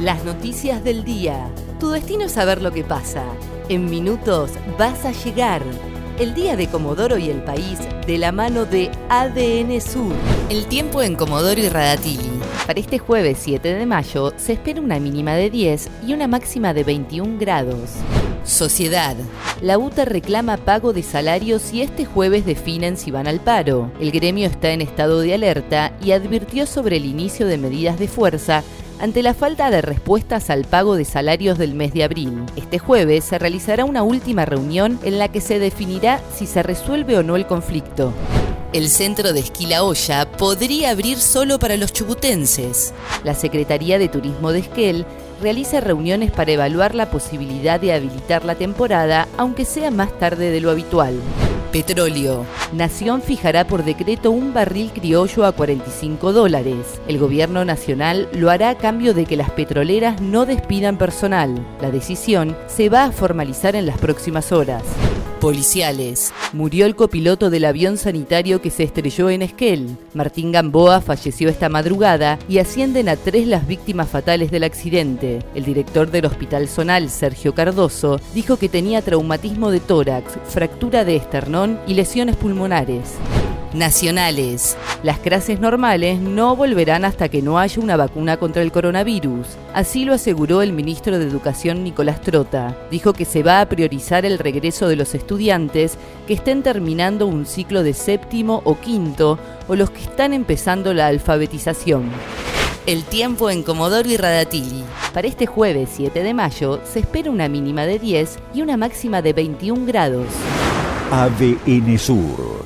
Las noticias del día. Tu destino es saber lo que pasa. En minutos vas a llegar. El día de Comodoro y el país de la mano de ADN Sur. El tiempo en Comodoro y Radatili. Para este jueves 7 de mayo se espera una mínima de 10 y una máxima de 21 grados. Sociedad. La UTA reclama pago de salarios y este jueves definen si van al paro. El gremio está en estado de alerta y advirtió sobre el inicio de medidas de fuerza ante la falta de respuestas al pago de salarios del mes de abril. Este jueves se realizará una última reunión en la que se definirá si se resuelve o no el conflicto. El centro de esquí Olla podría abrir solo para los chubutenses. La Secretaría de Turismo de Esquel realiza reuniones para evaluar la posibilidad de habilitar la temporada, aunque sea más tarde de lo habitual. Petróleo. Nación fijará por decreto un barril criollo a 45 dólares. El gobierno nacional lo hará a cambio de que las petroleras no despidan personal. La decisión se va a formalizar en las próximas horas. Policiales. Murió el copiloto del avión sanitario que se estrelló en Esquel. Martín Gamboa falleció esta madrugada y ascienden a tres las víctimas fatales del accidente. El director del Hospital Zonal, Sergio Cardoso, dijo que tenía traumatismo de tórax, fractura de esternón y lesiones pulmonares. Nacionales. Las clases normales no volverán hasta que no haya una vacuna contra el coronavirus. Así lo aseguró el ministro de Educación Nicolás Trota. Dijo que se va a priorizar el regreso de los estudiantes que estén terminando un ciclo de séptimo o quinto o los que están empezando la alfabetización. El tiempo en Comodoro y Radatili. Para este jueves 7 de mayo se espera una mínima de 10 y una máxima de 21 grados. ADN Sur,